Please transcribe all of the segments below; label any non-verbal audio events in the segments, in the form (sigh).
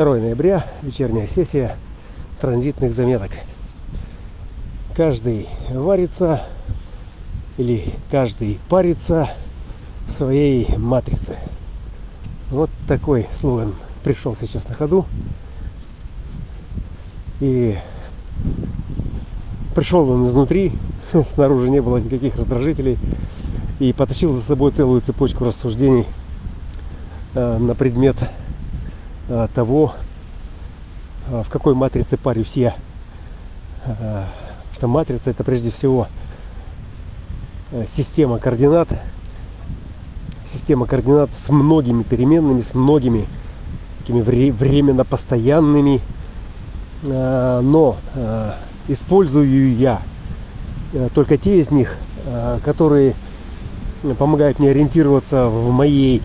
2 ноября, вечерняя сессия транзитных заметок. Каждый варится или каждый парится в своей матрице. Вот такой слоган пришел сейчас на ходу. И пришел он изнутри, (laughs) снаружи не было никаких раздражителей, и потащил за собой целую цепочку рассуждений э, на предмет того, э, в какой матрице парюсь я. Что матрица это прежде всего система координат, система координат с многими переменными, с многими такими временно постоянными, но использую я только те из них, которые помогают мне ориентироваться в моей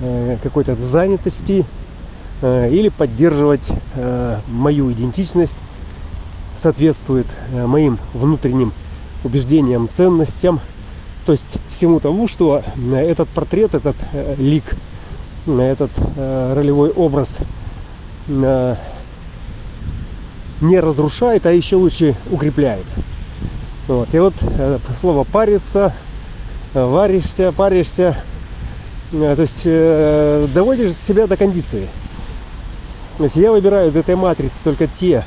э, какой-то занятости э, или поддерживать э, мою идентичность, соответствует моим внутренним убеждениям, ценностям, то есть всему тому, что этот портрет, этот лик, этот ролевой образ не разрушает, а еще лучше укрепляет. Вот. И вот слово париться варишься, паришься, э, то есть э, доводишь себя до кондиции. То есть я выбираю из этой матрицы только те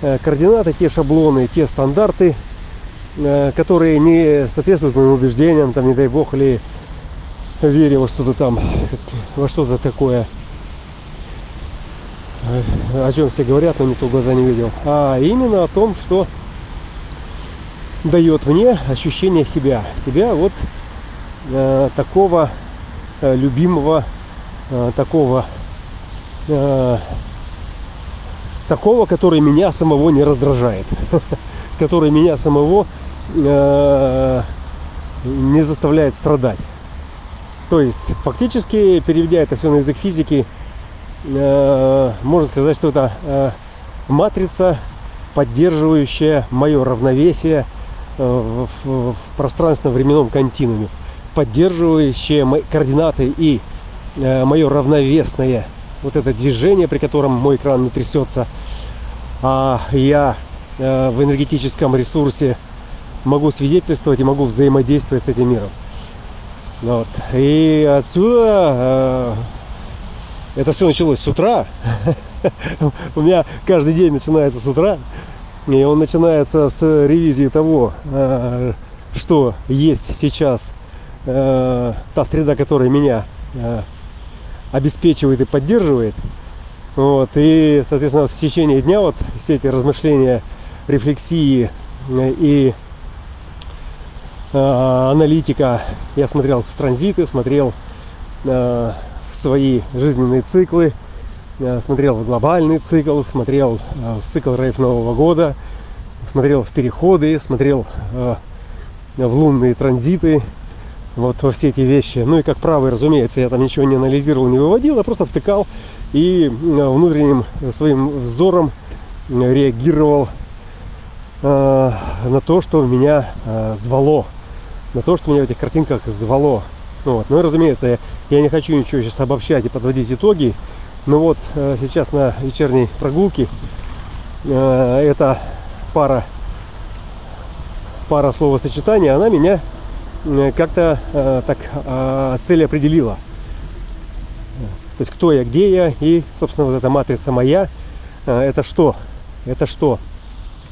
э, координаты, те шаблоны, те стандарты, которые не соответствуют моим убеждениям, там, не дай бог, или вере во что-то там, во что-то такое, о чем все говорят, но никто глаза не видел. А именно о том, что дает мне ощущение себя. Себя вот э, такого э, любимого, э, такого, э, такого, который меня самого не раздражает, (laughs) который меня самого э, не заставляет страдать. То есть, фактически, переведя это все на язык физики, э, можно сказать, что это матрица, поддерживающая мое равновесие – в, пространственно-временном континууме, поддерживающие мои координаты и мое равновесное вот это движение, при котором мой экран не трясется, а я э, в энергетическом ресурсе могу свидетельствовать и могу взаимодействовать с этим миром. Вот. И отсюда э, это все началось с утра. (laughs) У меня каждый день начинается с утра. И он начинается с ревизии того, э, что есть сейчас э, та среда, которая меня обеспечивает и поддерживает. Вот, и, соответственно, в течение дня вот все эти размышления, рефлексии и аналитика, я смотрел в транзиты, смотрел в свои жизненные циклы, смотрел в глобальный цикл, смотрел э, в цикл рейв Нового года, смотрел в переходы, смотрел э, в лунные транзиты, вот во все эти вещи. Ну и как правый, разумеется, я там ничего не анализировал, не выводил, а просто втыкал и внутренним своим взором реагировал э, на то, что меня звало, на то, что меня в этих картинках звало. Вот. Ну и разумеется, я, я не хочу ничего сейчас обобщать и подводить итоги. Ну вот э, сейчас на вечерней прогулке э, эта пара, пара словосочетаний, она меня э, как-то так цель определила. То есть кто я, где я и, собственно, вот эта матрица моя, это что? Это что?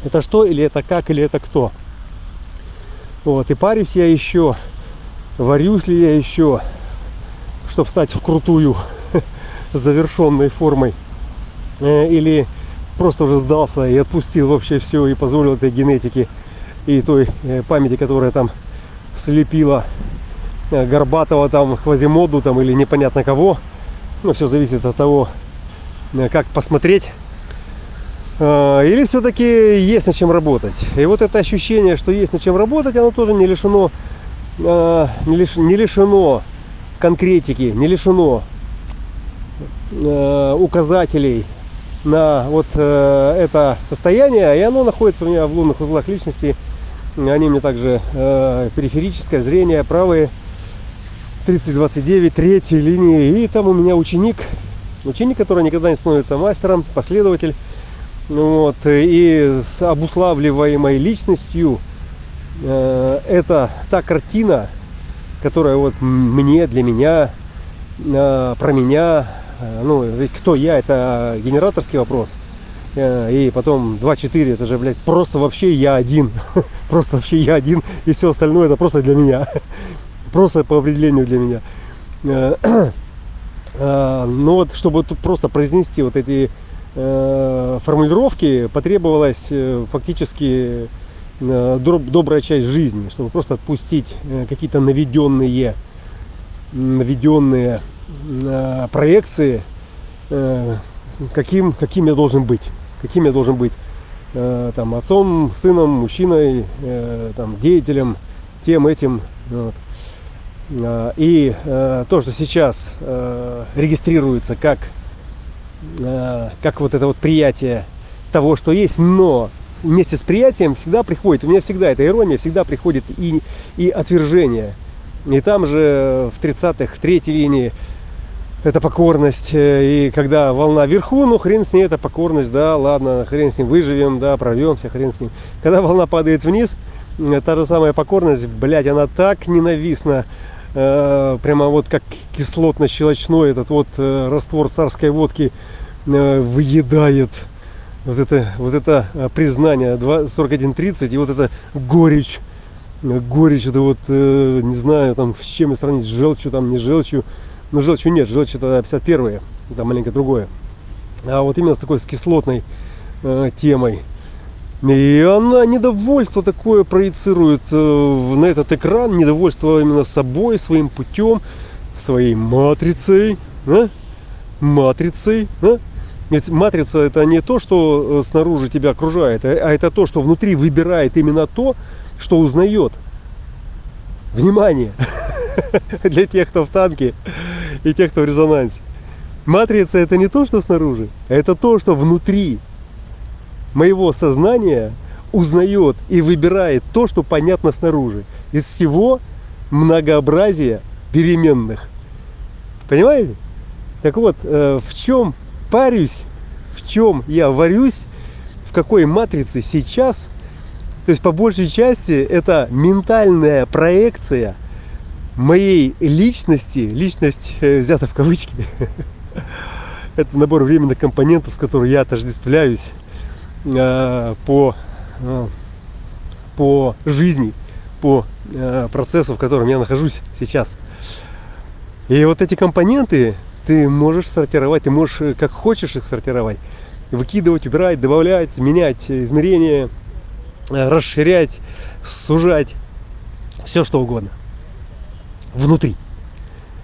Это что или это как или это кто? Вот, и парюсь я еще, варюсь ли я еще, чтобы стать в крутую (laughs) завершенной формой э, или просто уже сдался и отпустил вообще все и позволил этой генетике и той э, памяти, которая там слепила э, Горбатого там, Хвазимоду там или непонятно кого. Ну, все зависит от того, как посмотреть. Или все-таки есть над чем работать. И вот это ощущение, что есть над чем работать, оно тоже не лишено, не лишено конкретики, не лишено Э, указателей на вот э, это состояние, и оно находится у меня в лунных узлах личности. Они мне также э, периферическое зрение, правые 3029, третьей линии. И там у меня ученик, Ученик, который никогда не становится мастером, последователь. Вот, и с обуславливаемой личностью э, это та картина, которая вот мне, для меня, э, про меня, э, ну, ведь кто я, это генераторский вопрос. Э, и потом 2-4, это же, блядь, просто вообще я один. (laughs) просто вообще я один, и все остальное это просто для меня. (laughs) просто по определению для меня. Э, (clears throat) э, ну вот, чтобы тут просто произнести вот эти формулировки, потребовалась фактически добрая часть жизни, чтобы просто отпустить какие-то наведенные, наведенные проекции, каким, каким я должен быть каким я должен быть э, там отцом, сыном, мужчиной, э, там деятелем, тем этим. Вот. Э, и э, то, что сейчас э, регистрируется как, э, как вот это вот приятие того, что есть, но вместе с приятием всегда приходит, у меня всегда эта ирония, всегда приходит и, и отвержение. И там же в 30-х, в третьей линии это покорность. Э, и когда волна вверху, ну хрен с ней, это покорность, да, ладно, хрен с ним, выживем, да, прорвемся, хрен с ним. Когда волна падает вниз, э, та же самая покорность, блядь, она так ненавистна, э, прямо вот как кислотно-щелочной этот вот э, раствор царской водки э, выедает вот это, вот это э, признание 41.30 и вот это горечь горечь это вот не знаю там с чем сравнить с желчью там не желчью ну, желчью нет, желчь это 51-е, это маленько другое. А вот именно с такой с кислотной э, темой. И она недовольство такое проецирует э, на этот экран, недовольство именно собой, своим путем, своей матрицей. Да? Матрицей. Да? Ведь матрица это не то, что э, снаружи тебя окружает, а, а это то, что внутри выбирает именно то, что узнает. Внимание! (laughs) Для тех, кто в танке и тех, кто в резонансе. Матрица это не то, что снаружи, а это то, что внутри моего сознания узнает и выбирает то, что понятно снаружи. Из всего многообразия переменных. Понимаете? Так вот, э, в чем парюсь, в чем я варюсь, в какой матрице сейчас, то есть по большей части это ментальная проекция – моей личности, личность э, взята в кавычки, (laughs) это набор временных компонентов, с которыми я отождествляюсь э, по, э, по жизни, по э, процессу, в котором я нахожусь сейчас. И вот эти компоненты ты можешь сортировать, ты можешь как хочешь их сортировать, выкидывать, убирать, добавлять, менять измерения, расширять, сужать, все что угодно внутри.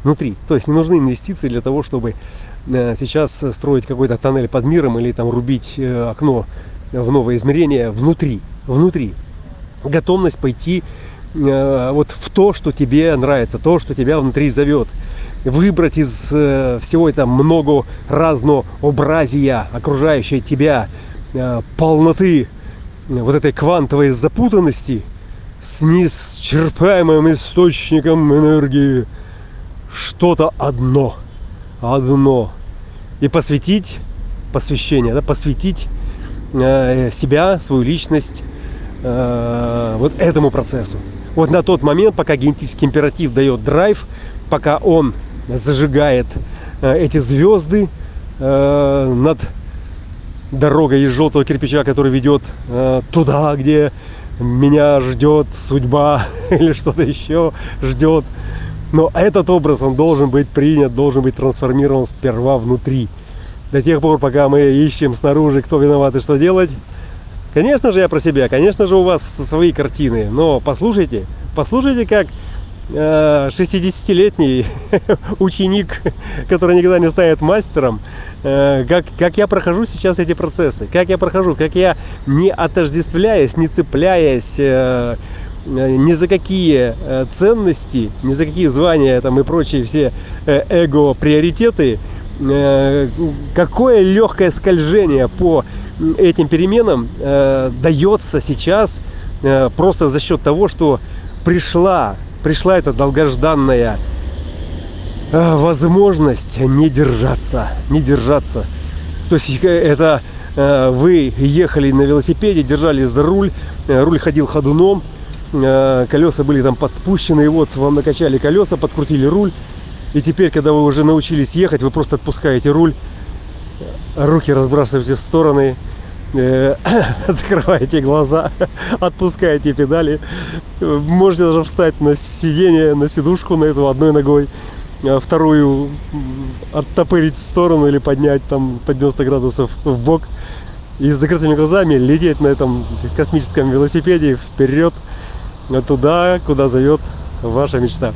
Внутри. То есть не нужны инвестиции для того, чтобы э, сейчас строить какой-то тоннель под миром или там рубить э, окно в новое измерение внутри. Внутри. Готовность пойти э, вот в то, что тебе нравится, то, что тебя внутри зовет. Выбрать из всего этого много разнообразия окружающей тебя полноты вот этой квантовой запутанности – с неисчерпаемым источником энергии что-то одно, одно. И посвятить, посвящение, да, посвятить э, себя, свою личность э, вот этому процессу. Вот на тот момент, пока генетический императив дает драйв, пока он зажигает э, эти звезды э, над дорогой из желтого кирпича, который ведет э, туда, где меня ждет судьба (laughs) или что-то еще ждет. Но этот образ, он должен быть принят, должен быть трансформирован сперва внутри. До тех пор, пока мы ищем снаружи, кто виноват и что делать. Конечно же, я про себя, конечно же, у вас свои картины, но послушайте, послушайте, как 60-летний э, (laughs) ученик, который никогда не станет мастером, э, как, как я прохожу сейчас эти процессы, как я прохожу, как я не отождествляясь, не цепляясь э, ни за какие ценности, ни за какие звания там и прочие все эго-приоритеты, какое легкое скольжение по этим переменам дается сейчас просто за счет того, что пришла пришла эта долгожданная а, возможность не держаться, не держаться. То есть э, это э, вы ехали на велосипеде, держали за руль, э, руль ходил ходуном, колеса были там подспущены, и вот вам накачали колеса, подкрутили руль, и теперь, когда вы уже научились ехать, вы просто отпускаете руль, руки разбрасываете в стороны, (coughs) закрываете глаза, (laughs) отпускаете педали, можете даже встать на сиденье, на сидушку на эту одной ногой, а вторую оттопырить в сторону или поднять там под 90 градусов в бок и с закрытыми глазами лететь на этом космическом велосипеде вперед туда, куда зовет ваша мечта.